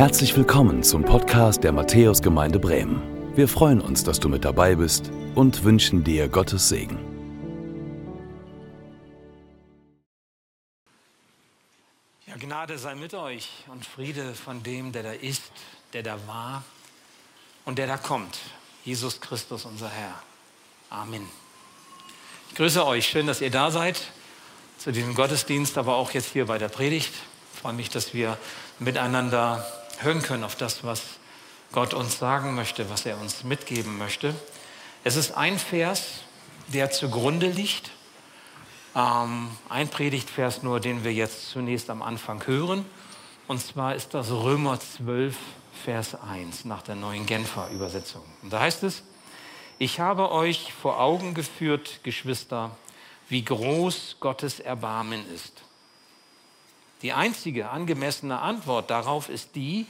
Herzlich willkommen zum Podcast der Matthäusgemeinde Bremen. Wir freuen uns, dass du mit dabei bist und wünschen dir Gottes Segen. Ja, Gnade sei mit euch und Friede von dem, der da ist, der da war und der da kommt. Jesus Christus, unser Herr. Amen. Ich grüße euch. Schön, dass ihr da seid zu diesem Gottesdienst, aber auch jetzt hier bei der Predigt. Ich freue mich, dass wir miteinander hören können auf das, was Gott uns sagen möchte, was er uns mitgeben möchte. Es ist ein Vers, der zugrunde liegt. Ähm, ein Predigtvers nur, den wir jetzt zunächst am Anfang hören. Und zwar ist das Römer 12, Vers 1 nach der neuen Genfer Übersetzung. Und da heißt es, ich habe euch vor Augen geführt, Geschwister, wie groß Gottes Erbarmen ist. Die einzige angemessene Antwort darauf ist die,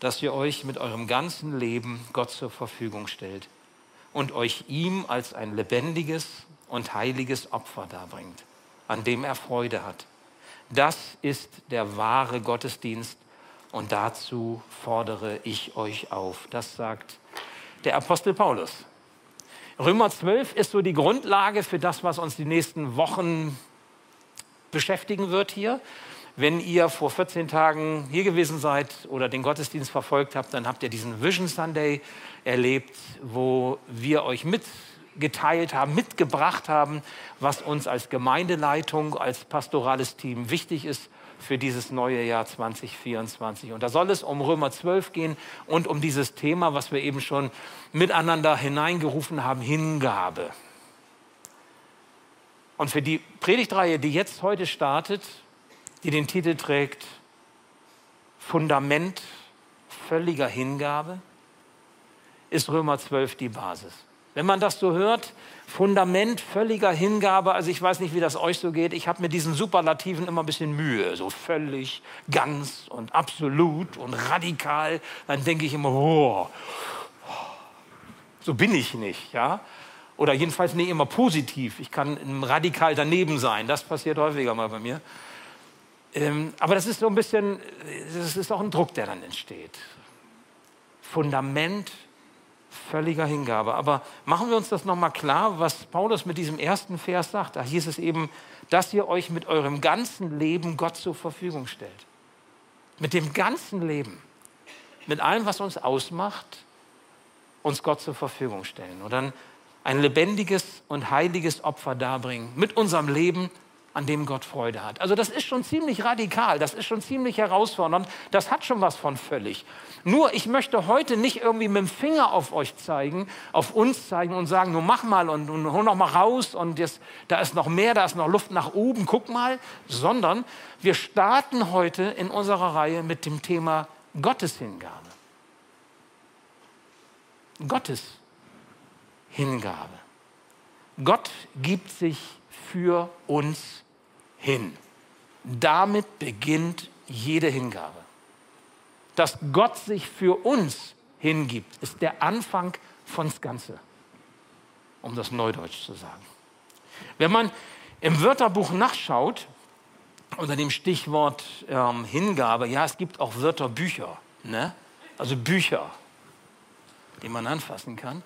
dass ihr euch mit eurem ganzen Leben Gott zur Verfügung stellt und euch ihm als ein lebendiges und heiliges Opfer darbringt, an dem er Freude hat. Das ist der wahre Gottesdienst und dazu fordere ich euch auf. Das sagt der Apostel Paulus. Römer 12 ist so die Grundlage für das, was uns die nächsten Wochen beschäftigen wird hier. Wenn ihr vor 14 Tagen hier gewesen seid oder den Gottesdienst verfolgt habt, dann habt ihr diesen Vision Sunday erlebt, wo wir euch mitgeteilt haben, mitgebracht haben, was uns als Gemeindeleitung, als pastorales Team wichtig ist für dieses neue Jahr 2024. Und da soll es um Römer 12 gehen und um dieses Thema, was wir eben schon miteinander hineingerufen haben, Hingabe. Und für die Predigtreihe, die jetzt heute startet, die den Titel trägt, Fundament völliger Hingabe, ist Römer 12 die Basis. Wenn man das so hört, Fundament völliger Hingabe, also ich weiß nicht, wie das euch so geht, ich habe mit diesen Superlativen immer ein bisschen Mühe, so völlig, ganz und absolut und radikal, dann denke ich immer, oh, so bin ich nicht, ja? Oder jedenfalls nicht immer positiv. Ich kann radikal daneben sein, das passiert häufiger mal bei mir. Ähm, aber das ist so ein bisschen, das ist auch ein Druck, der dann entsteht. Fundament völliger Hingabe. Aber machen wir uns das nochmal klar, was Paulus mit diesem ersten Vers sagt. Da hieß es eben, dass ihr euch mit eurem ganzen Leben Gott zur Verfügung stellt. Mit dem ganzen Leben. Mit allem, was uns ausmacht, uns Gott zur Verfügung stellen. Und dann ein lebendiges und heiliges Opfer darbringen. Mit unserem Leben an dem Gott Freude hat. Also das ist schon ziemlich radikal, das ist schon ziemlich herausfordernd, das hat schon was von völlig. Nur ich möchte heute nicht irgendwie mit dem Finger auf euch zeigen, auf uns zeigen und sagen, nur mach mal und, und hol noch mal raus und jetzt, da ist noch mehr, da ist noch Luft nach oben, guck mal, sondern wir starten heute in unserer Reihe mit dem Thema Gotteshingabe. Gottes Hingabe. Gott gibt sich für uns hin. Damit beginnt jede Hingabe. Dass Gott sich für uns hingibt, ist der Anfang von das Ganze, um das Neudeutsch zu sagen. Wenn man im Wörterbuch nachschaut, unter dem Stichwort ähm, Hingabe, ja, es gibt auch Wörterbücher, ne? also Bücher, die man anfassen kann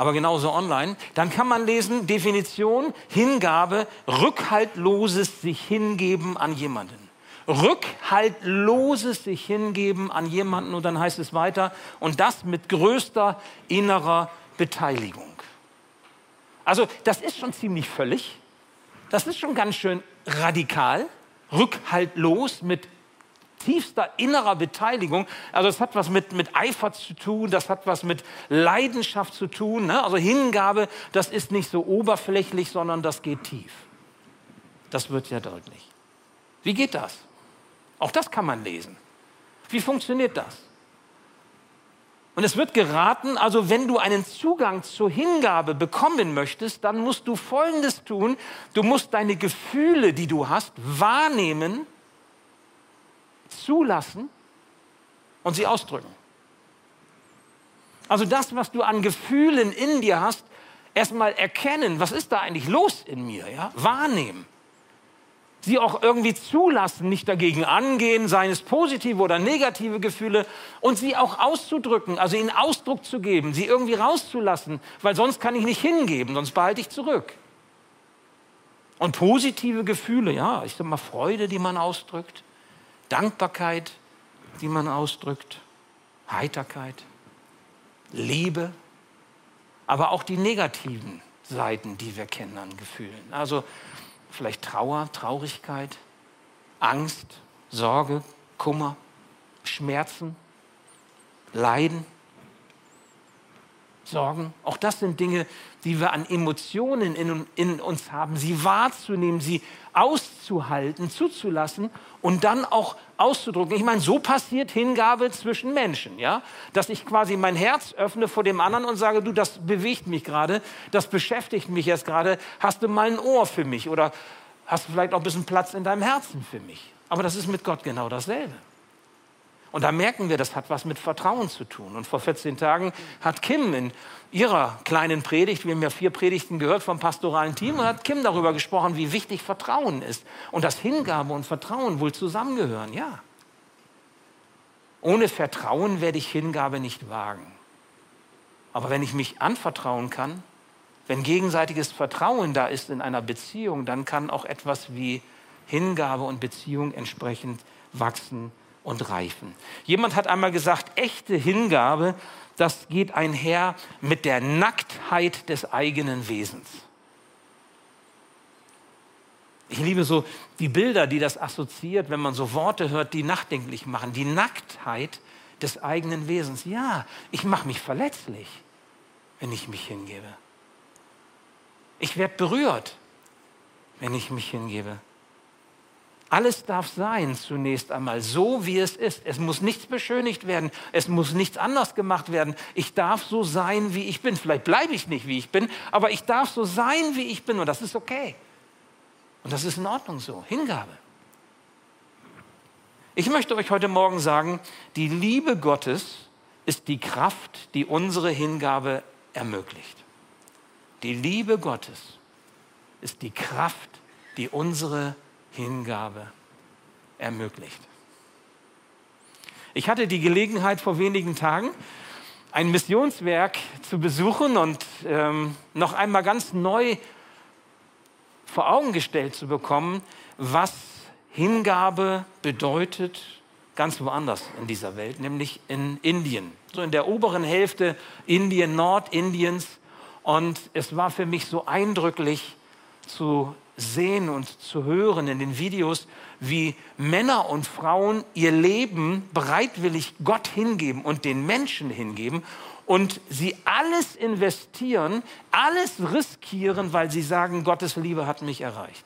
aber genauso online, dann kann man lesen, Definition, Hingabe, rückhaltloses sich hingeben an jemanden. Rückhaltloses sich hingeben an jemanden und dann heißt es weiter, und das mit größter innerer Beteiligung. Also das ist schon ziemlich völlig, das ist schon ganz schön radikal, rückhaltlos mit tiefster innerer Beteiligung. Also es hat was mit, mit Eifer zu tun, das hat was mit Leidenschaft zu tun. Ne? Also Hingabe, das ist nicht so oberflächlich, sondern das geht tief. Das wird ja deutlich. Wie geht das? Auch das kann man lesen. Wie funktioniert das? Und es wird geraten, also wenn du einen Zugang zur Hingabe bekommen möchtest, dann musst du Folgendes tun. Du musst deine Gefühle, die du hast, wahrnehmen zulassen und sie ausdrücken. Also das, was du an Gefühlen in dir hast, erstmal erkennen, was ist da eigentlich los in mir, ja? Wahrnehmen. sie auch irgendwie zulassen, nicht dagegen angehen, seien es positive oder negative Gefühle, und sie auch auszudrücken, also ihnen Ausdruck zu geben, sie irgendwie rauszulassen, weil sonst kann ich nicht hingeben, sonst behalte ich zurück. Und positive Gefühle, ja, ich sag mal Freude, die man ausdrückt, Dankbarkeit, die man ausdrückt, Heiterkeit, Liebe, aber auch die negativen Seiten, die wir kennen an Gefühlen. Also vielleicht Trauer, Traurigkeit, Angst, Sorge, Kummer, Schmerzen, Leiden, Sorgen. Auch das sind Dinge, die wir an Emotionen in, in, uns haben, sie wahrzunehmen, sie auszuhalten, zuzulassen und dann auch auszudrücken. Ich meine, so passiert Hingabe zwischen Menschen, ja? Dass ich quasi mein Herz öffne vor dem anderen und sage, du, das bewegt mich gerade, das beschäftigt mich jetzt gerade, hast du mal ein Ohr für mich oder hast du vielleicht auch ein bisschen Platz in deinem Herzen für mich? Aber das ist mit Gott genau dasselbe. Und da merken wir, das hat was mit Vertrauen zu tun. Und vor 14 Tagen hat Kim in ihrer kleinen Predigt, wir haben ja vier Predigten gehört vom pastoralen Team, und hat Kim darüber gesprochen, wie wichtig Vertrauen ist. Und dass Hingabe und Vertrauen wohl zusammengehören, ja. Ohne Vertrauen werde ich Hingabe nicht wagen. Aber wenn ich mich anvertrauen kann, wenn gegenseitiges Vertrauen da ist in einer Beziehung, dann kann auch etwas wie Hingabe und Beziehung entsprechend wachsen und reifen. Jemand hat einmal gesagt, echte Hingabe, das geht einher mit der Nacktheit des eigenen Wesens. Ich liebe so die Bilder, die das assoziiert, wenn man so Worte hört, die nachdenklich machen. Die Nacktheit des eigenen Wesens. Ja, ich mache mich verletzlich, wenn ich mich hingebe. Ich werde berührt, wenn ich mich hingebe. Alles darf sein, zunächst einmal, so wie es ist. Es muss nichts beschönigt werden, es muss nichts anders gemacht werden. Ich darf so sein, wie ich bin. Vielleicht bleibe ich nicht, wie ich bin, aber ich darf so sein, wie ich bin und das ist okay. Und das ist in Ordnung so. Hingabe. Ich möchte euch heute Morgen sagen, die Liebe Gottes ist die Kraft, die unsere Hingabe ermöglicht. Die Liebe Gottes ist die Kraft, die unsere Hingabe ermöglicht. Ich hatte die Gelegenheit vor wenigen Tagen, ein Missionswerk zu besuchen und ähm, noch einmal ganz neu vor Augen gestellt zu bekommen, was Hingabe bedeutet, ganz woanders in dieser Welt, nämlich in Indien. So in der oberen Hälfte Indien, Nordindiens. Und es war für mich so eindrücklich zu sehen und zu hören in den Videos, wie Männer und Frauen ihr Leben bereitwillig Gott hingeben und den Menschen hingeben und sie alles investieren, alles riskieren, weil sie sagen, Gottes Liebe hat mich erreicht.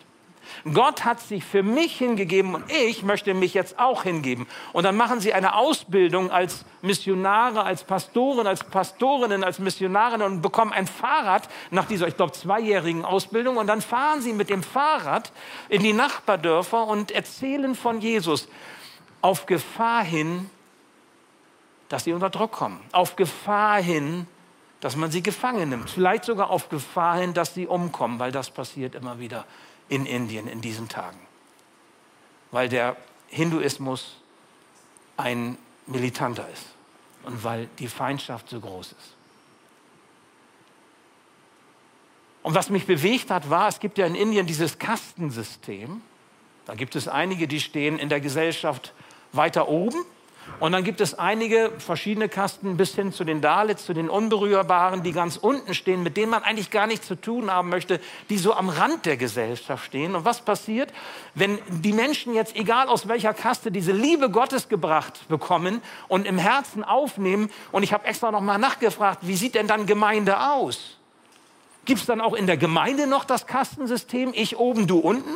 Gott hat sich für mich hingegeben und ich möchte mich jetzt auch hingeben. Und dann machen sie eine Ausbildung als Missionare, als Pastoren, als Pastorinnen, als Missionarinnen und bekommen ein Fahrrad nach dieser, ich glaube, zweijährigen Ausbildung. Und dann fahren sie mit dem Fahrrad in die Nachbardörfer und erzählen von Jesus auf Gefahr hin, dass sie unter Druck kommen. Auf Gefahr hin, dass man sie gefangen nimmt. Vielleicht sogar auf Gefahr hin, dass sie umkommen, weil das passiert immer wieder in Indien in diesen Tagen, weil der Hinduismus ein militanter ist und weil die Feindschaft so groß ist. Und was mich bewegt hat, war, es gibt ja in Indien dieses Kastensystem. Da gibt es einige, die stehen in der Gesellschaft weiter oben und dann gibt es einige verschiedene Kasten bis hin zu den Dalits, zu den Unberührbaren, die ganz unten stehen, mit denen man eigentlich gar nichts zu tun haben möchte, die so am Rand der Gesellschaft stehen. Und was passiert, wenn die Menschen jetzt, egal aus welcher Kaste, diese Liebe Gottes gebracht bekommen und im Herzen aufnehmen? Und ich habe extra noch mal nachgefragt, wie sieht denn dann Gemeinde aus? Gibt es dann auch in der Gemeinde noch das Kastensystem? Ich oben, du unten?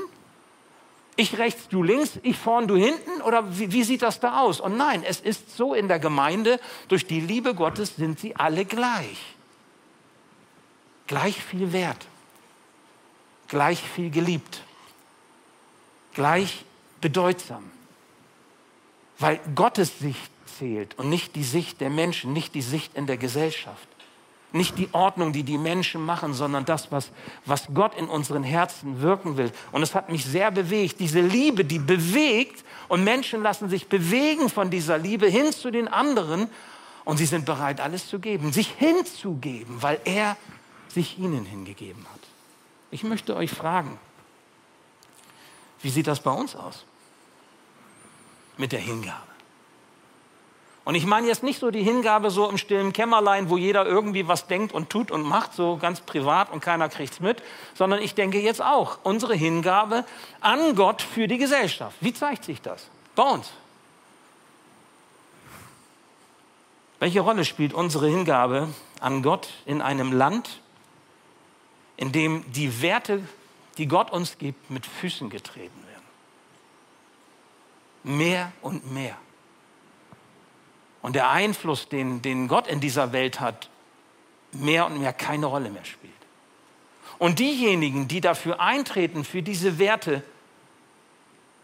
Ich rechts, du links, ich vorn, du hinten? Oder wie, wie, sieht das da aus? Und nein, es ist so in der Gemeinde, durch die Liebe Gottes sind sie alle gleich. Gleich viel wert, gleich viel geliebt, gleich bedeutsam. Weil Gottes Sicht zählt und nicht die Sicht der Menschen, nicht die Sicht in der Gesellschaft. Nicht die Ordnung, die die Menschen machen, sondern das, was, was Gott in unseren Herzen wirken will. Und es hat mich sehr bewegt. Diese Liebe, die bewegt und Menschen lassen sich bewegen von dieser Liebe hin zu den anderen und sie sind bereit, alles zu geben, sich hinzugeben, weil er sich ihnen hingegeben hat. Ich möchte euch fragen, wie sieht das bei uns aus mit der Hingabe? Und ich meine jetzt nicht so die Hingabe so im stillen Kämmerlein, wo jeder irgendwie was denkt und tut und macht, so ganz privat und keiner kriegt es mit, sondern ich denke jetzt auch unsere Hingabe an Gott für die Gesellschaft. Wie zeigt sich das bei uns? Welche Rolle spielt unsere Hingabe an Gott in einem Land, in dem die Werte, die Gott uns gibt, mit Füßen getreten werden? Mehr und mehr. Und der Einfluss, den, den Gott in dieser Welt hat, mehr und mehr keine Rolle mehr spielt. Und diejenigen, die dafür eintreten, für diese Werte,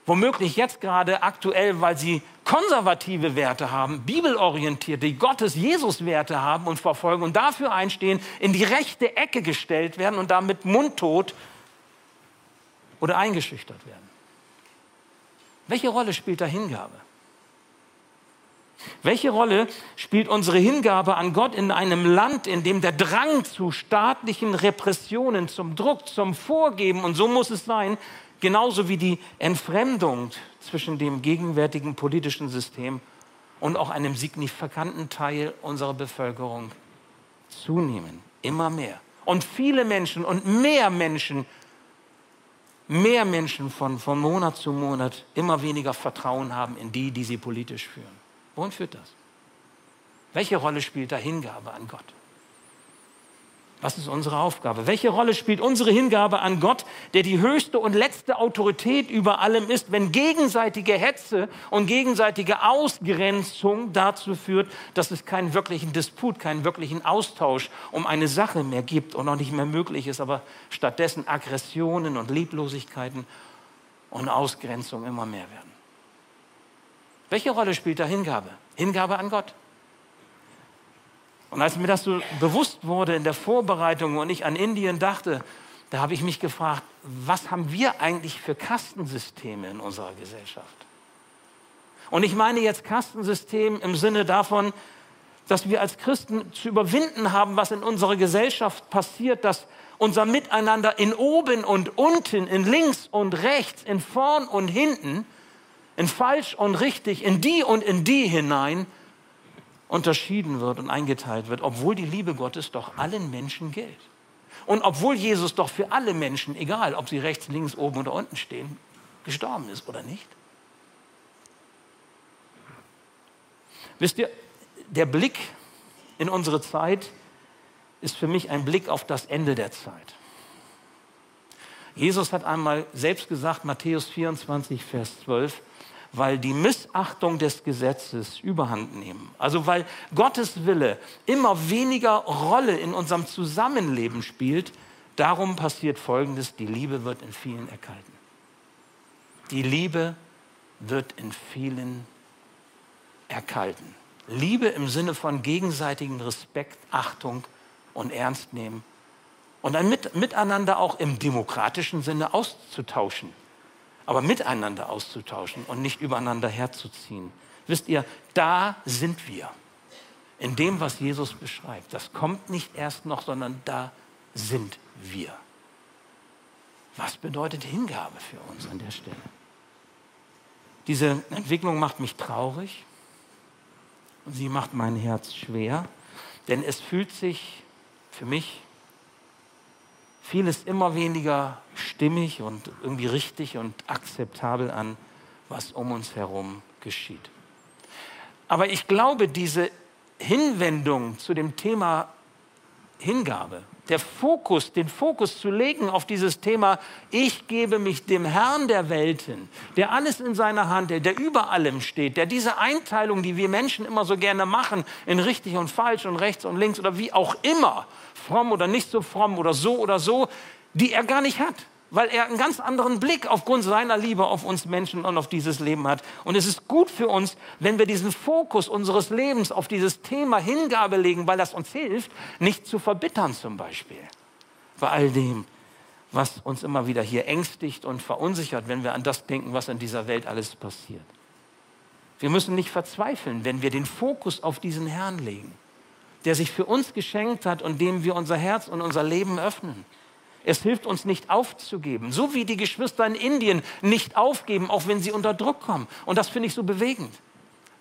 womöglich jetzt gerade aktuell, weil sie konservative Werte haben, bibelorientierte, Gottes Jesus-Werte haben und verfolgen und dafür einstehen, in die rechte Ecke gestellt werden und damit mundtot oder eingeschüchtert werden. Welche Rolle spielt da Hingabe? Welche Rolle spielt unsere Hingabe an Gott in einem Land, in dem der Drang zu staatlichen Repressionen, zum Druck, zum Vorgeben, und so muss es sein, genauso wie die Entfremdung zwischen dem gegenwärtigen politischen System und auch einem signifikanten Teil unserer Bevölkerung zunehmen, immer mehr. Und viele Menschen und mehr Menschen, mehr Menschen von, von Monat zu Monat immer weniger Vertrauen haben in die, die sie politisch führen. Wohin führt das? Welche Rolle spielt da Hingabe an Gott? Was ist unsere Aufgabe? Welche Rolle spielt unsere Hingabe an Gott, der die höchste und letzte Autorität über allem ist, wenn gegenseitige Hetze und gegenseitige Ausgrenzung dazu führt, dass es keinen wirklichen Disput, keinen wirklichen Austausch um eine Sache mehr gibt und auch nicht mehr möglich ist, aber stattdessen Aggressionen und Lieblosigkeiten und Ausgrenzung immer mehr werden? Welche Rolle spielt da Hingabe? Hingabe an Gott. Und als mir das so bewusst wurde in der Vorbereitung und ich an Indien dachte, da habe ich mich gefragt, was haben wir eigentlich für Kastensysteme in unserer Gesellschaft? Und ich meine jetzt Kastensystem im Sinne davon, dass wir als Christen zu überwinden haben, was in unserer Gesellschaft passiert, dass unser Miteinander in oben und unten, in links und rechts, in vorn und hinten in falsch und richtig, in die und in die hinein unterschieden wird und eingeteilt wird, obwohl die Liebe Gottes doch allen Menschen gilt. Und obwohl Jesus doch für alle Menschen, egal ob sie rechts, links, oben oder unten stehen, gestorben ist oder nicht. Wisst ihr, der Blick in unsere Zeit ist für mich ein Blick auf das Ende der Zeit. Jesus hat einmal selbst gesagt, Matthäus 24, Vers 12, weil die Missachtung des Gesetzes überhand nehmen. Also weil Gottes Wille immer weniger Rolle in unserem Zusammenleben spielt, darum passiert Folgendes, die Liebe wird in vielen erkalten. Die Liebe wird in vielen erkalten. Liebe im Sinne von gegenseitigen Respekt, Achtung und Ernst nehmen und ein Miteinander auch im demokratischen Sinne auszutauschen aber miteinander auszutauschen und nicht übereinander herzuziehen. Wisst ihr, da sind wir. In dem, was Jesus beschreibt. Das kommt nicht erst noch, sondern da sind wir. Was bedeutet Hingabe für uns an der Stelle? Diese Entwicklung macht mich traurig und sie macht mein Herz schwer, denn es fühlt sich für mich vieles immer weniger stimmig und irgendwie richtig und akzeptabel an, was um uns herum geschieht. Aber ich glaube, diese Hinwendung zu dem Thema Hingabe, der Fokus, den Fokus zu legen auf dieses Thema, ich gebe mich dem Herrn der Welten, der alles in seiner Hand hält, der über allem steht, der diese Einteilung, die wir Menschen immer so gerne machen, in richtig und falsch und rechts und links oder wie auch immer, fromm oder nicht so fromm oder so oder so, die er gar nicht hat. weil er einen ganz anderen Blick aufgrund seiner Liebe auf uns Menschen und auf dieses Leben hat. Und es ist gut für uns, wenn wir diesen Fokus unseres Lebens auf dieses Thema Hingabe legen, weil das uns hilft, nicht zu verbittern zum Beispiel. Bei all dem, was uns immer wieder hier ängstigt und verunsichert, wenn wir an das denken, was in dieser Welt alles passiert. Wir müssen nicht verzweifeln, wenn wir den Fokus auf diesen Herrn legen, der sich für uns geschenkt hat und dem wir unser Herz und unser Leben öffnen. Es hilft uns nicht aufzugeben, so wie die Geschwister in Indien nicht aufgeben, auch wenn sie unter Druck kommen. Und das finde ich so bewegend,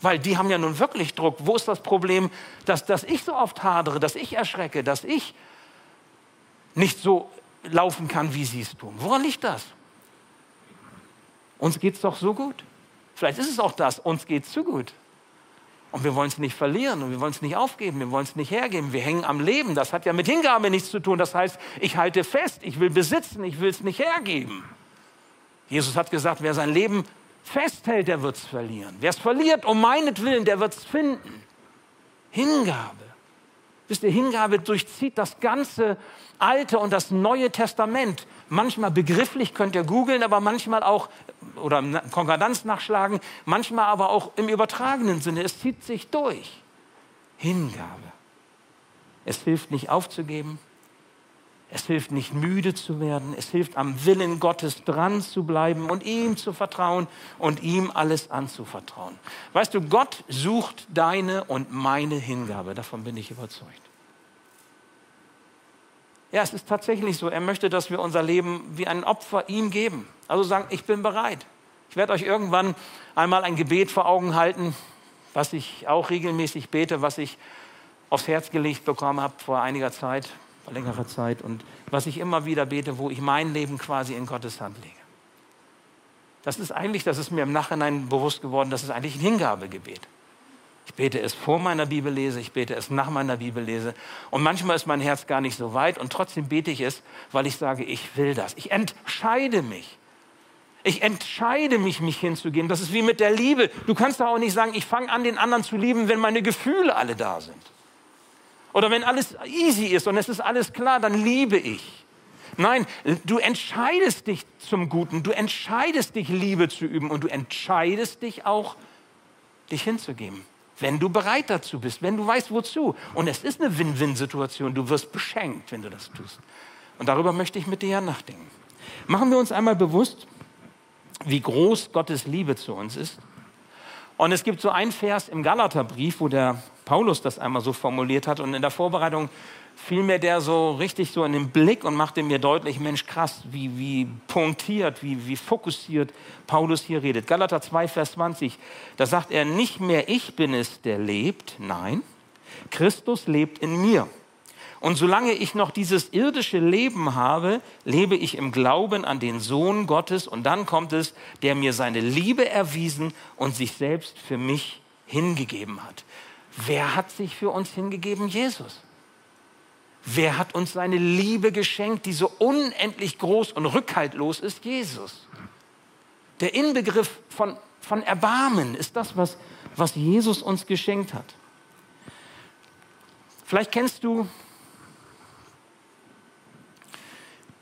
weil die haben ja nun wirklich Druck. Wo ist das Problem, dass, dass ich so oft hadere, dass ich erschrecke, dass ich nicht so laufen kann, wie sie es tun? Woran liegt das? Uns geht es doch so gut. Vielleicht ist es auch das, uns geht es zu gut. Und wir wollen es nicht verlieren und wir wollen es nicht aufgeben, wir wollen es nicht hergeben. Wir hängen am Leben. Das hat ja mit Hingabe nichts zu tun. Das heißt, ich halte fest, ich will besitzen, ich will es nicht hergeben. Jesus hat gesagt, wer sein Leben festhält, der wird es verlieren. Wer es verliert um meinetwillen, der wird es finden. Hingabe. Wisst ihr, Hingabe durchzieht das ganze Alte und das Neue Testament. Manchmal begrifflich könnt ihr googeln, aber manchmal auch oder Konkordanz nachschlagen, manchmal aber auch im übertragenen Sinne. Es zieht sich durch. Hingabe. Es hilft nicht aufzugeben. Es hilft nicht müde zu werden. Es hilft am Willen Gottes dran zu bleiben und ihm zu vertrauen und ihm alles anzuvertrauen. Weißt du, Gott sucht deine und meine Hingabe. Davon bin ich überzeugt. Ja, es ist tatsächlich so. Er möchte, dass wir unser Leben wie ein Opfer ihm geben. Also sagen, ich bin bereit. Ich werde euch irgendwann einmal ein Gebet vor Augen halten, was ich auch regelmäßig bete, was ich aufs Herz gelegt bekommen habe vor einiger Zeit, vor längerer Zeit und was ich immer wieder bete, wo ich mein Leben quasi in Gottes Hand lege. Das ist eigentlich, das ist mir im Nachhinein bewusst geworden, das ist eigentlich ein Hingabegebet. Ich bete es vor meiner Bibellese, ich bete es nach meiner Bibellese. Und manchmal ist mein Herz gar nicht so weit und trotzdem bete ich es, weil ich sage, ich will das. Ich entscheide mich. Ich entscheide mich, mich hinzugeben. Das ist wie mit der Liebe. Du kannst doch auch nicht sagen, ich fange an, den anderen zu lieben, wenn meine Gefühle alle da sind. Oder wenn alles easy ist und es ist alles klar, dann liebe ich. Nein, du entscheidest dich zum Guten. Du entscheidest dich, Liebe zu üben. Und du entscheidest dich auch, dich hinzugeben wenn du bereit dazu bist, wenn du weißt, wozu. Und es ist eine Win-Win-Situation. Du wirst beschenkt, wenn du das tust. Und darüber möchte ich mit dir ja nachdenken. Machen wir uns einmal bewusst, wie groß Gottes Liebe zu uns ist. Und es gibt so einen Vers im Galaterbrief, wo der Paulus das einmal so formuliert hat. Und in der Vorbereitung fiel mir der so richtig so in den Blick und machte mir deutlich, Mensch, krass, wie, wie punktiert, wie, wie fokussiert Paulus hier redet. Galater 2, Vers 20, da sagt er, nicht mehr ich bin es, der lebt, nein, Christus lebt in mir. Und solange ich noch dieses irdische Leben habe, lebe ich im Glauben an den Sohn Gottes und dann kommt es, der mir seine Liebe erwiesen und sich selbst für mich hingegeben hat. Wer hat sich für uns hingegeben? Jesus. Wer hat uns seine Liebe geschenkt, die so unendlich groß und rückhaltlos ist? Jesus. Der Inbegriff von, von Erbarmen ist das, was, was Jesus uns geschenkt hat. Vielleicht kennst du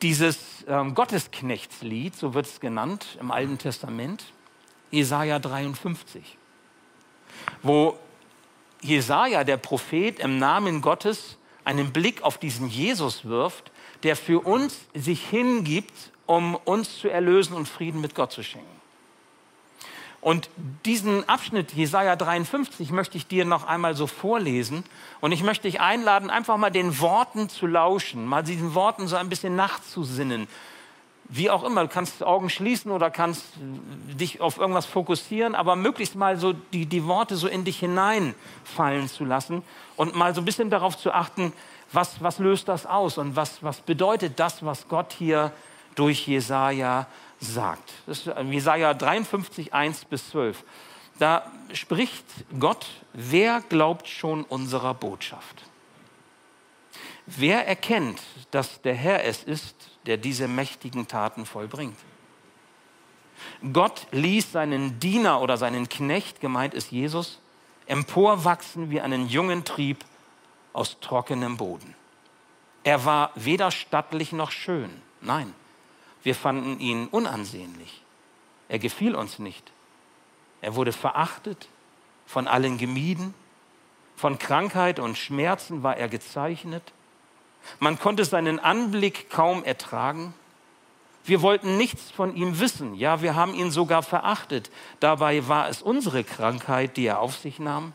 dieses ähm, Gottesknechtslied, so wird es genannt im Alten Testament, Jesaja 53, wo Jesaja, der Prophet, im Namen Gottes einen Blick auf diesen Jesus wirft, der für uns sich hingibt, um uns zu erlösen und Frieden mit Gott zu schenken. Und diesen Abschnitt Jesaja 53 möchte ich dir noch einmal so vorlesen. Und ich möchte dich einladen, einfach mal den Worten zu lauschen, mal diesen Worten so ein bisschen nachzusinnen. Wie auch immer, du kannst Augen schließen oder kannst dich auf irgendwas fokussieren, aber möglichst mal so die, die Worte so in dich hineinfallen zu lassen und mal so ein bisschen darauf zu achten, was, was löst das aus und was, was bedeutet das, was Gott hier durch Jesaja sagt. Das ist Jesaja 53, 1 bis 12. Da spricht Gott, wer glaubt schon unserer Botschaft? Wer erkennt, dass der Herr es ist, der diese mächtigen Taten vollbringt? Gott ließ seinen Diener oder seinen Knecht, gemeint ist Jesus, emporwachsen wie einen jungen Trieb aus trockenem Boden. Er war weder stattlich noch schön, nein, Wir fanden ihn unansehnlich. Er gefiel uns nicht. Er wurde verachtet, von allen gemieden. Von Krankheit und Schmerzen war er gezeichnet. Man konnte seinen Anblick kaum ertragen. Wir wollten nichts von ihm wissen. Ja, wir haben ihn sogar verachtet. Dabei war es unsere Krankheit, die er auf sich nahm.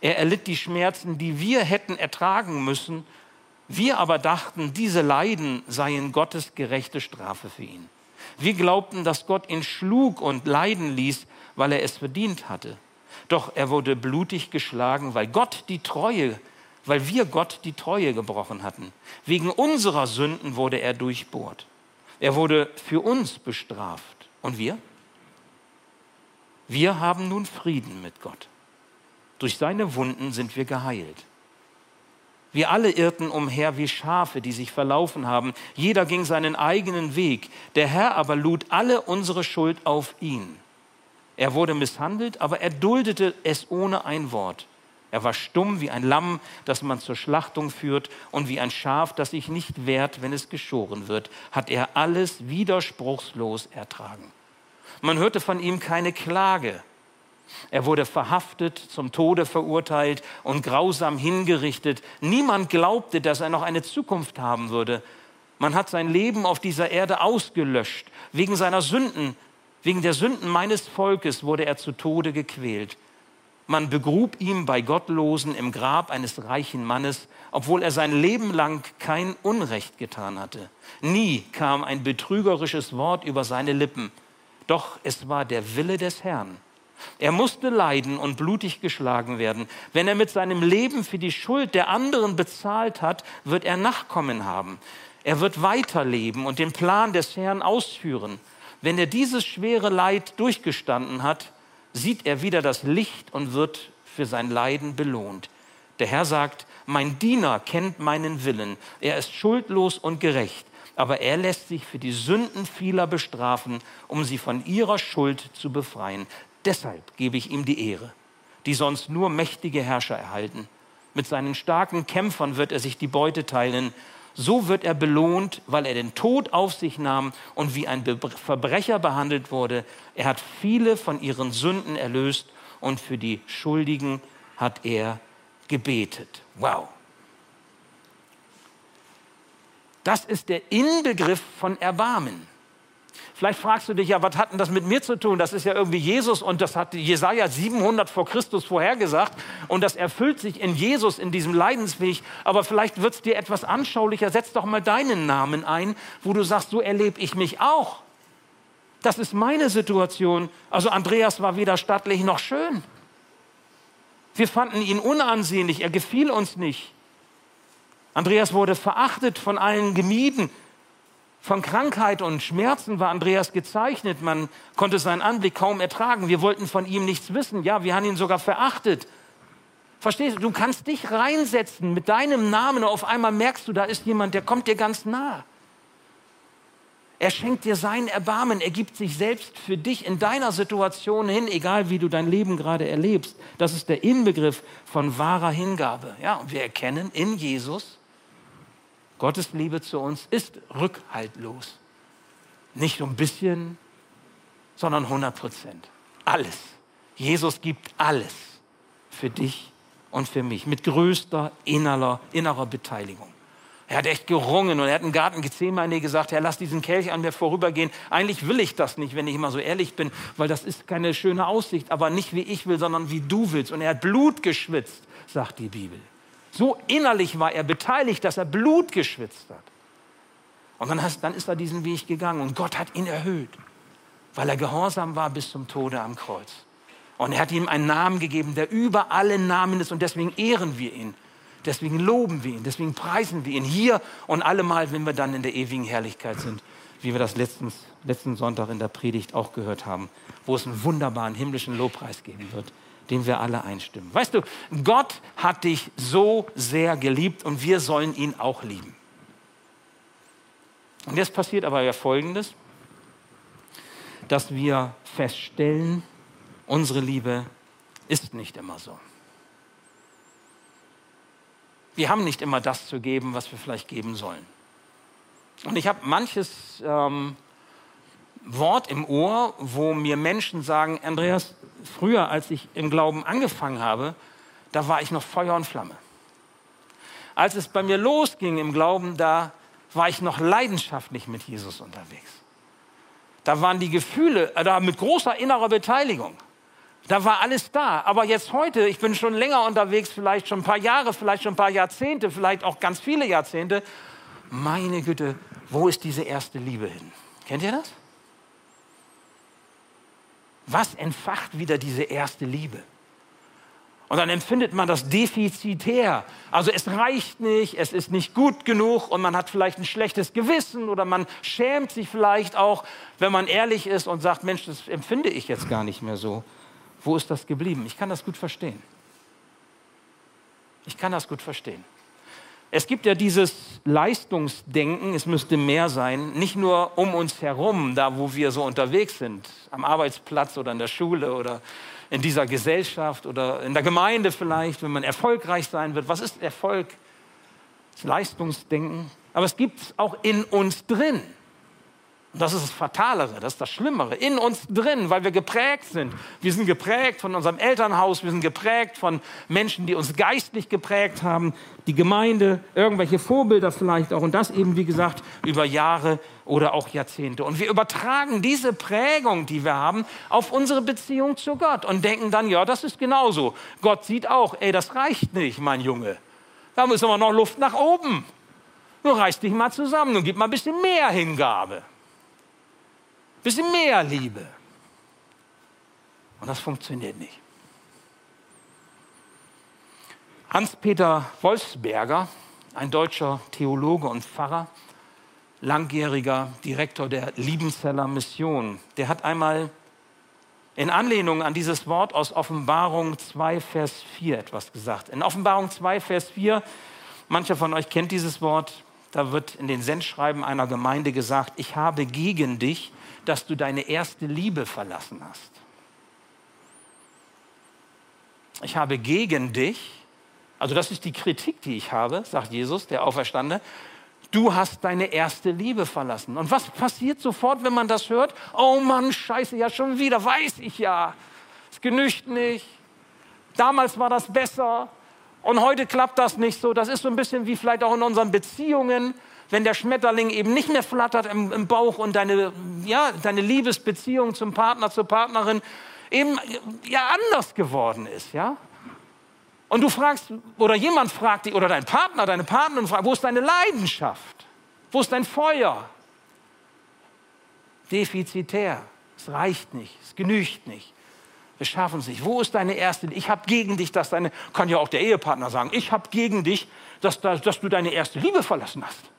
Er erlitt die Schmerzen, die wir hätten ertragen müssen. Wir aber dachten, diese Leiden seien Gottes gerechte Strafe für ihn. Wir glaubten, dass Gott ihn schlug und leiden ließ, weil er es verdient hatte. Doch er wurde blutig geschlagen, weil Gott die Treue, weil wir Gott die Treue gebrochen hatten. Wegen unserer Sünden wurde er durchbohrt. Er wurde für uns bestraft. Und wir? Wir haben nun Frieden mit Gott. Durch seine Wunden sind wir geheilt. Wir alle irrten umher wie Schafe, die sich verlaufen haben. Jeder ging seinen eigenen Weg. Der Herr aber lud alle unsere Schuld auf ihn. Er wurde misshandelt, aber er duldete es ohne ein Wort. Er war stumm wie ein Lamm, das man zur Schlachtung führt, und wie ein Schaf, das sich nicht wehrt, wenn es geschoren wird, hat er alles widerspruchslos ertragen. Man hörte von ihm keine Klage. Er wurde verhaftet, zum Tode verurteilt und grausam hingerichtet. Niemand glaubte, dass er noch eine Zukunft haben würde. Man hat sein Leben auf dieser Erde ausgelöscht. Wegen seiner Sünden, wegen der Sünden meines Volkes wurde er zu Tode gequält. Man begrub ihn bei Gottlosen im Grab eines reichen Mannes, obwohl er sein Leben lang kein Unrecht getan hatte. Nie kam ein betrügerisches Wort über seine Lippen. Doch es war der Wille des Herrn er musste leiden und blutig geschlagen werden. Wenn er mit seinem Leben für die Schuld der anderen bezahlt hat, wird er Nachkommen haben. Er wird weiterleben und den Plan des Herrn ausführen. Wenn er dieses schwere Leid durchgestanden hat, sieht er wieder das Licht und wird für sein Leiden belohnt. Der Herr sagt, mein Diener kennt meinen Willen. Er ist schuldlos und gerecht, aber er lässt sich für die Sünden vieler bestrafen, um sie von ihrer Schuld zu befreien. Deshalb gebe ich ihm die Ehre, die sonst nur mächtige Herrscher erhalten. Mit seinen starken Kämpfern wird er sich die Beute teilen. So wird er belohnt, weil er den Tod auf sich nahm und wie ein Verbrecher behandelt wurde. Er hat viele von ihren Sünden erlöst und für die Schuldigen hat er gebetet. Wow. Das ist der Inbegriff von Erbarmen. Vielleicht fragst du dich ja, was hat denn das mit mir zu tun? Das ist ja irgendwie Jesus und das hat Jesaja 700 vor Christus vorhergesagt und das erfüllt sich in Jesus, in diesem Leidensweg. Aber vielleicht wird es dir etwas anschaulicher. Setz doch mal deinen Namen ein, wo du sagst, so erlebe ich mich auch. Das ist meine Situation. Also Andreas war weder stattlich noch schön. Wir fanden ihn unansehnlich, er gefiel uns nicht. Andreas wurde verachtet, von allen gemieden. Von Krankheit und Schmerzen war Andreas gezeichnet. Man konnte seinen Anblick kaum ertragen. Wir wollten von ihm nichts wissen. Ja, wir haben ihn sogar verachtet. Verstehst du? Du kannst dich reinsetzen mit deinem Namen auf einmal merkst du, da ist jemand, der kommt dir ganz nah. Er schenkt dir sein Erbarmen. Er gibt sich selbst für dich in deiner Situation hin, egal wie du dein Leben gerade erlebst. Das ist der Inbegriff von wahrer Hingabe. Ja, und wir erkennen in Jesus, Gottes Liebe zu uns ist rückhaltlos. Nicht um ein bisschen, sondern 100 Prozent. Alles. Jesus gibt alles für dich und für mich mit größter innerer, innerer Beteiligung. Er hat echt gerungen und er hat im Garten Gethsemane gesagt, Herr, lass diesen Kelch an mir vorübergehen. Eigentlich will ich das nicht, wenn ich immer so ehrlich bin, weil das ist keine schöne Aussicht, aber nicht wie ich will, sondern wie du willst. Und er hat Blut geschwitzt, sagt die Bibel. So innerlich war er beteiligt, dass er Blut geschwitzt hat. Und dann, hast, dann ist er diesen Weg gegangen und Gott hat ihn erhöht, weil er gehorsam war bis zum Tode am Kreuz. Und er hat ihm einen Namen gegeben, der über alle Namen ist und deswegen ehren wir ihn. Deswegen loben wir ihn, deswegen preisen wir ihn hier und allemal, wenn wir dann in der ewigen Herrlichkeit sind, wie wir das letztens, letzten Sonntag in der Predigt auch gehört haben, wo es einen wunderbaren himmlischen Lobpreis geben wird dem wir alle einstimmen. Weißt du, Gott hat dich so sehr geliebt und wir sollen ihn auch lieben. Und jetzt passiert aber ja Folgendes, dass wir feststellen, unsere Liebe ist nicht immer so. Wir haben nicht immer das zu geben, was wir vielleicht geben sollen. Und ich habe manches ähm, Wort im Ohr, wo mir Menschen sagen, Andreas, früher, als ich im Glauben angefangen habe, da war ich noch Feuer und Flamme. Als es bei mir losging im Glauben, da war ich noch leidenschaftlich mit Jesus unterwegs. Da waren die Gefühle, äh, da mit großer innerer Beteiligung. Da war alles da. Aber jetzt heute, ich bin schon länger unterwegs, vielleicht schon ein paar Jahre, vielleicht schon ein paar Jahrzehnte, vielleicht auch ganz viele Jahrzehnte. Meine Güte, wo ist diese erste Liebe hin? Kennt ihr das? Was entfacht wieder diese erste Liebe? Und dann empfindet man das defizitär. Also es reicht nicht, es ist nicht gut genug und man hat vielleicht ein schlechtes Gewissen oder man schämt sich vielleicht auch, wenn man ehrlich ist und sagt, Mensch, das empfinde ich jetzt gar nicht mehr so. Wo ist das geblieben? Ich kann das gut verstehen. Ich kann das gut verstehen. Es gibt ja dieses Leistungsdenken, es müsste mehr sein, nicht nur um uns herum, da wo wir so unterwegs sind, am Arbeitsplatz oder in der Schule oder in dieser Gesellschaft oder in der Gemeinde vielleicht, wenn man erfolgreich sein wird. Was ist Erfolg? Das Leistungsdenken. Aber es gibt es auch in uns drin. Das ist das Fatalere, das ist das Schlimmere. In uns drin, weil wir geprägt sind. Wir sind geprägt von unserem Elternhaus, wir sind geprägt von Menschen, die uns geistlich geprägt haben, die Gemeinde, irgendwelche Vorbilder vielleicht auch. Und das eben, wie gesagt, über Jahre oder auch Jahrzehnte. Und wir übertragen diese Prägung, die wir haben, auf unsere Beziehung zu Gott und denken dann, ja, das ist genauso. Gott sieht auch, ey, das reicht nicht, mein Junge. Da müssen wir noch Luft nach oben. Nur reiß dich mal zusammen und gib mal ein bisschen mehr Hingabe bisschen mehr Liebe. Und das funktioniert nicht. Hans-Peter Wolfsberger, ein deutscher Theologe und Pfarrer, langjähriger Direktor der Liebenzeller Mission, der hat einmal in Anlehnung an dieses Wort aus Offenbarung 2, Vers 4 etwas gesagt. In Offenbarung 2, Vers 4, mancher von euch kennt dieses Wort, da wird in den Sendschreiben einer Gemeinde gesagt, ich habe gegen dich dass du deine erste Liebe verlassen hast. Ich habe gegen dich, also das ist die Kritik, die ich habe, sagt Jesus, der Auferstande, du hast deine erste Liebe verlassen. Und was passiert sofort, wenn man das hört? Oh Mann, scheiße, ja schon wieder, weiß ich ja. Es genügt nicht. Damals war das besser und heute klappt das nicht so. Das ist so ein bisschen wie vielleicht auch in unseren Beziehungen wenn der Schmetterling eben nicht mehr flattert im, im Bauch und deine, ja, deine Liebesbeziehung zum Partner, zur Partnerin eben ja, anders geworden ist, ja? Und du fragst, oder jemand fragt dich, oder dein Partner, deine Partnerin fragt, wo ist deine Leidenschaft? Wo ist dein Feuer? Defizitär. Es reicht nicht, es genügt nicht. Wir schaffen es nicht. Wo ist deine erste? Ich habe gegen dich, dass deine, kann ja auch der Ehepartner sagen, ich habe gegen dich, dass, dass, dass du deine erste Liebe verlassen hast.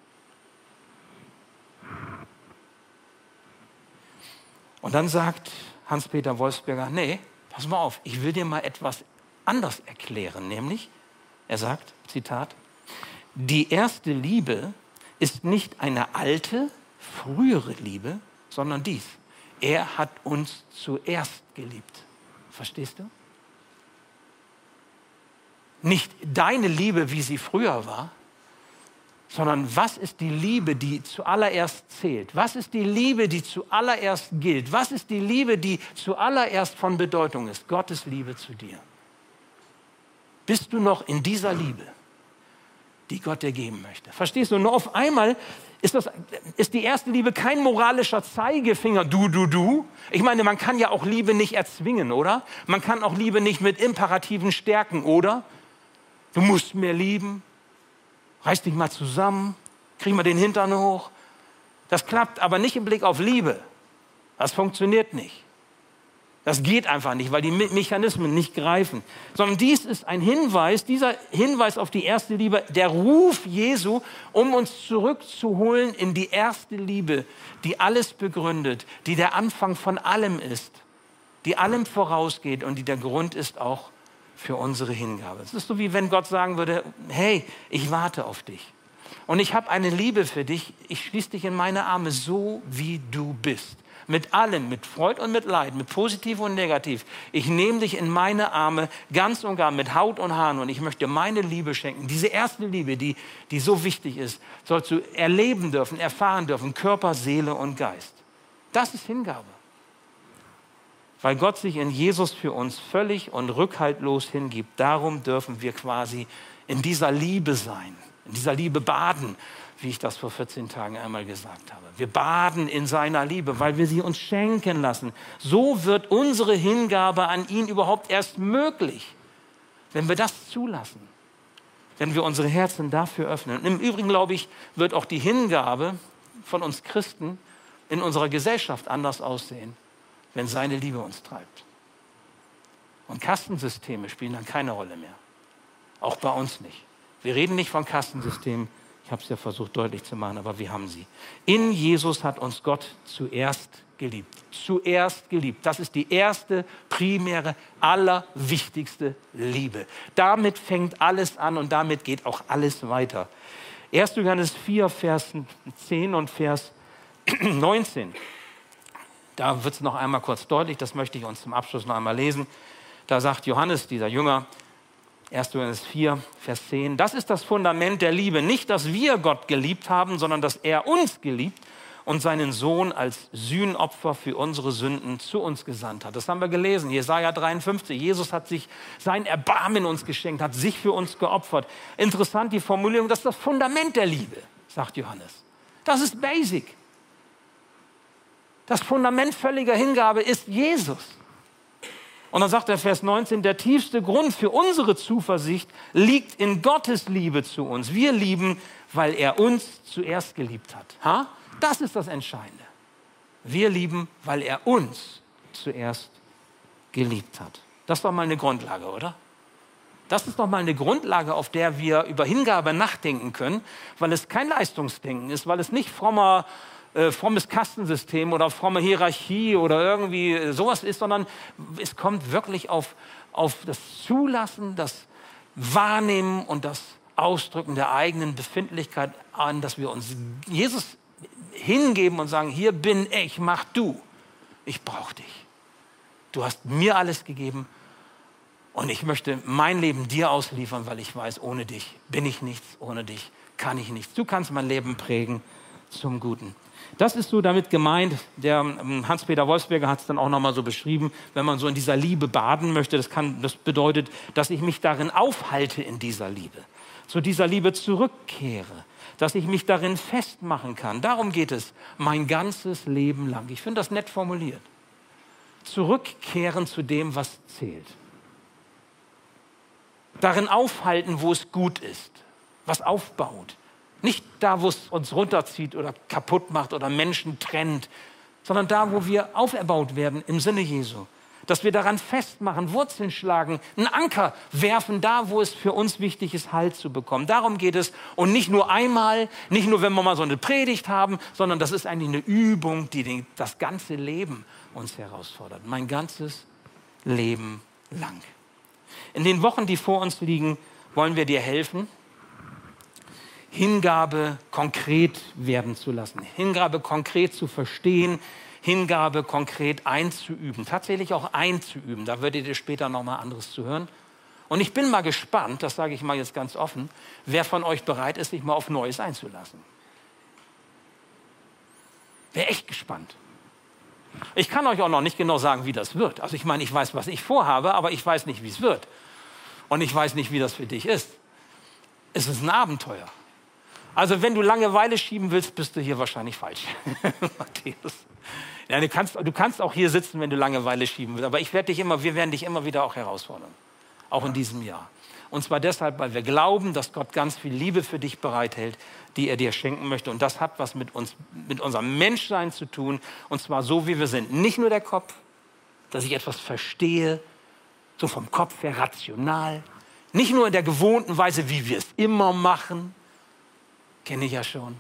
Und dann sagt Hans-Peter Wolfsberger, nee, pass mal auf, ich will dir mal etwas anders erklären, nämlich, er sagt, Zitat, die erste Liebe ist nicht eine alte, frühere Liebe, sondern dies. Er hat uns zuerst geliebt. Verstehst du? Nicht deine Liebe, wie sie früher war, sondern was ist die Liebe, die zuallererst zählt? Was ist die Liebe, die zuallererst gilt? Was ist die Liebe, die zuallererst von Bedeutung ist? Gottes Liebe zu dir. Bist du noch in dieser Liebe, die Gott dir geben möchte? Verstehst du? Nur auf einmal ist, das, ist die erste Liebe kein moralischer Zeigefinger, du, du, du. Ich meine, man kann ja auch Liebe nicht erzwingen, oder? Man kann auch Liebe nicht mit Imperativen stärken, oder? Du musst mehr lieben, reiß dich mal zusammen, krieg mal den Hintern hoch. Das klappt aber nicht im Blick auf Liebe. Das funktioniert nicht. Das geht einfach nicht, weil die Mechanismen nicht greifen. Sondern dies ist ein Hinweis, dieser Hinweis auf die erste Liebe, der Ruf Jesu, um uns zurückzuholen in die erste Liebe, die alles begründet, die der Anfang von allem ist, die allem vorausgeht und die der Grund ist auch für unsere Hingabe. Es ist so wie wenn Gott sagen würde, hey, ich warte auf dich. Und ich habe eine Liebe für dich. Ich schließe dich in meine Arme so, wie du bist. Mit allem, mit Freud und mit Leid, mit positiv und negativ. Ich nehme dich in meine Arme ganz und gar mit Haut und Haaren und ich möchte meine Liebe schenken. Diese erste Liebe, die, die so wichtig ist, sollst du erleben dürfen, erfahren dürfen, Körper, Seele und Geist. Das ist Hingabe. Weil Gott sich in Jesus für uns völlig und rückhaltlos hingibt. Darum dürfen wir quasi in dieser Liebe sein, in dieser Liebe baden, wie ich das vor 14 Tagen einmal gesagt habe. Wir baden in seiner Liebe, weil wir sie uns schenken lassen. So wird unsere Hingabe an ihn überhaupt erst möglich, wenn wir das zulassen, wenn wir unsere Herzen dafür öffnen. Und im Übrigen, glaube ich, wird auch die Hingabe von uns Christen in unserer Gesellschaft anders aussehen, wenn seine Liebe uns treibt. Und Kastensysteme spielen dann keine Rolle mehr. Auch bei uns nicht. Wir reden nicht von Kastensystemen, ich habe es ja versucht deutlich zu machen, aber wir haben sie. In Jesus hat uns Gott zuerst geliebt. Zuerst geliebt. Das ist die erste, primäre, allerwichtigste Liebe. Damit fängt alles an und damit geht auch alles weiter. 1. Johannes 4, Vers 10 und Vers 19. Da wird es noch einmal kurz deutlich, das möchte ich uns zum Abschluss noch einmal lesen. Da sagt Johannes, dieser Jünger, 1. Johannes 4, Vers 10. Das ist das Fundament der Liebe. Nicht, dass wir Gott geliebt haben, sondern dass er uns geliebt und seinen Sohn als Sühnopfer für unsere Sünden zu uns gesandt hat. Das haben wir gelesen, Jesaja 53. Jesus hat sich sein Erbarmen uns geschenkt, hat sich für uns geopfert. Interessant die Formulierung, das ist das Fundament der Liebe, sagt Johannes. Das ist basic. Das Fundament völliger Hingabe ist Jesus. Und dann sagt der Vers 19, der tiefste Grund für unsere Zuversicht liegt in Gottes Liebe zu uns. Wir lieben, weil er uns zuerst geliebt hat. Ha? Das ist das Entscheidende. Wir lieben, weil er uns zuerst geliebt hat. Das war mal eine Grundlage, oder? Das ist doch mal eine Grundlage, auf der wir über Hingabe nachdenken können, weil es kein Leistungsdenken ist, weil es nicht frommer äh, frommes Kastensystem oder fromme Hierarchie oder irgendwie sowas ist, sondern es kommt wirklich auf, auf das Zulassen, das Wahrnehmen und das Ausdrücken der eigenen Befindlichkeit an, dass wir uns Jesus hingeben und sagen, hier bin ich, mach du. Ich brauche dich. Du hast mir alles gegeben und ich möchte mein Leben dir ausliefern, weil ich weiß, ohne dich bin ich nichts, ohne dich kann ich nichts. Du kannst mein Leben prägen zum Guten. Das ist so damit gemeint. Der ähm, Hans-Peter Wolfsberger hat es dann auch nochmal so beschrieben, wenn man so in dieser Liebe baden möchte. Das, kann, das bedeutet, dass ich mich darin aufhalte in dieser Liebe, zu dieser Liebe zurückkehre, dass ich mich darin festmachen kann. Darum geht es mein ganzes Leben lang. Ich finde das nett formuliert. Zurückkehren zu dem, was zählt. Darin aufhalten, wo es gut ist, was aufbaut nicht da, wo es uns runterzieht oder kaputt macht oder Menschen trennt, sondern da, wo wir auferbaut werden im Sinne Jesu. Dass wir daran festmachen, Wurzeln schlagen, einen Anker werfen, da, wo es für uns wichtig ist, Halt zu bekommen. Darum geht es. Und nicht nur einmal, nicht nur, wenn wir mal so eine Predigt haben, sondern das ist eigentlich eine Übung, die das ganze Leben uns herausfordert. Mein ganzes Leben lang. In den Wochen, die vor uns liegen, wollen wir dir helfen, Hingabe konkret werden zu lassen, Hingabe konkret zu verstehen, Hingabe konkret einzuüben, tatsächlich auch einzuüben. Da werdet ihr später noch mal anderes zu hören. Und ich bin mal gespannt, das sage ich mal jetzt ganz offen, wer von euch bereit ist, sich mal auf Neues einzulassen. Wäre echt gespannt. Ich kann euch auch noch nicht genau sagen, wie das wird. Also ich meine, ich weiß, was ich vorhabe, aber ich weiß nicht, wie es wird. Und ich weiß nicht, wie das für dich ist. Es ist ein Abenteuer. Also wenn du Langeweile schieben willst, bist du hier wahrscheinlich falsch, Matthäus. Ja, du, kannst, du kannst auch hier sitzen, wenn du Langeweile schieben willst. Aber ich werde dich immer, wir werden dich immer wieder auch herausfordern. Auch in diesem Jahr. Und zwar deshalb, weil wir glauben, dass Gott ganz viel Liebe für dich bereithält, die er dir schenken möchte. Und das hat was mit uns, mit unserem Menschsein zu tun. Und zwar so, wie wir sind. Nicht nur der Kopf, dass ich etwas verstehe, so vom Kopf her rational. Nicht nur in der gewohnten Weise, wie wir es immer machen, kenne ich ja schon,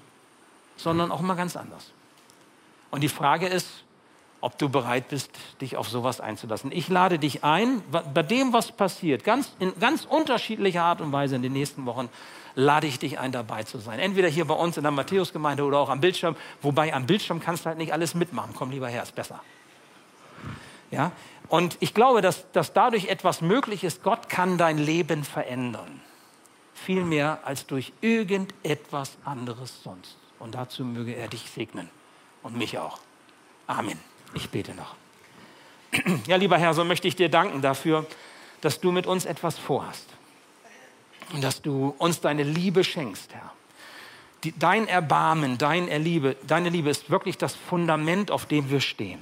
sondern auch mal ganz anders. Und die Frage ist, ob du bereit bist, dich auf sowas einzulassen. Ich lade dich ein, bei dem, was passiert, ganz, in ganz unterschiedlicher Art und Weise in den nächsten Wochen, lade ich dich ein, dabei zu sein. Entweder hier bei uns in der Matthäusgemeinde oder auch am Bildschirm. Wobei am Bildschirm kannst du halt nicht alles mitmachen. Komm lieber her, ist besser. Ja? Und ich glaube, dass, dass dadurch etwas möglich ist. Gott kann dein Leben verändern viel mehr als durch irgendetwas anderes sonst. Und dazu möge er dich segnen und mich auch. Amen. Ich bete noch. Ja, lieber Herr, so möchte ich dir danken dafür, dass du mit uns etwas vorhast. Und dass du uns deine Liebe schenkst, Herr. Dein Erbarmen, dein Erliebe, deine Liebe ist wirklich das Fundament, auf dem wir stehen.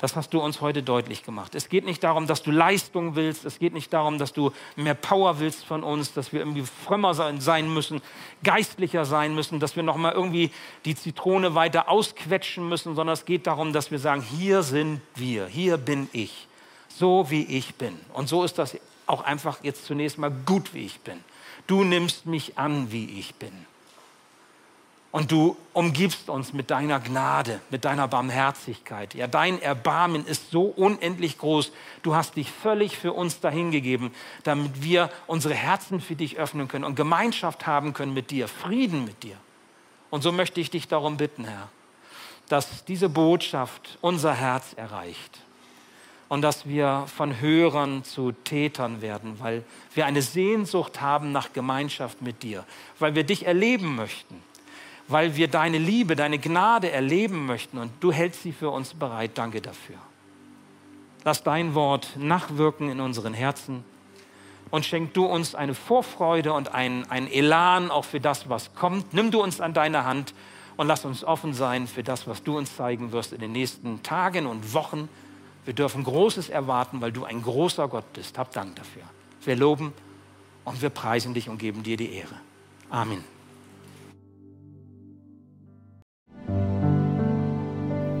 Das hast du uns heute deutlich gemacht. Es geht nicht darum, dass du Leistung willst. Es geht nicht darum, dass du mehr Power willst von uns, dass wir irgendwie frömmer sein müssen, geistlicher sein müssen, dass wir nochmal irgendwie die Zitrone weiter ausquetschen müssen, sondern es geht darum, dass wir sagen, hier sind wir, hier bin ich, so wie ich bin. Und so ist das auch einfach jetzt zunächst mal gut, wie ich bin. Du nimmst mich an, wie ich bin. Und du umgibst uns mit deiner Gnade, mit deiner Barmherzigkeit. Ja, dein Erbarmen ist so unendlich groß. Du hast dich völlig für uns dahingegeben, damit wir unsere Herzen für dich öffnen können und Gemeinschaft haben können mit dir, Frieden mit dir. Und so möchte ich dich darum bitten, Herr, dass diese Botschaft unser Herz erreicht und dass wir von Hörern zu Tätern werden, weil wir eine Sehnsucht haben nach Gemeinschaft mit dir, weil wir dich erleben möchten weil wir deine Liebe, deine Gnade erleben möchten und du hältst sie für uns bereit. Danke dafür. Lass dein Wort nachwirken in unseren Herzen und schenk du uns eine Vorfreude und ein, ein Elan auch für das, was kommt. Nimm du uns an deine Hand und lass uns offen sein für das, was du uns zeigen wirst in den nächsten Tagen und Wochen. Wir dürfen Großes erwarten, weil du ein großer Gott bist. Hab Dank dafür. Wir loben und wir preisen dich und geben dir die Ehre. Amen.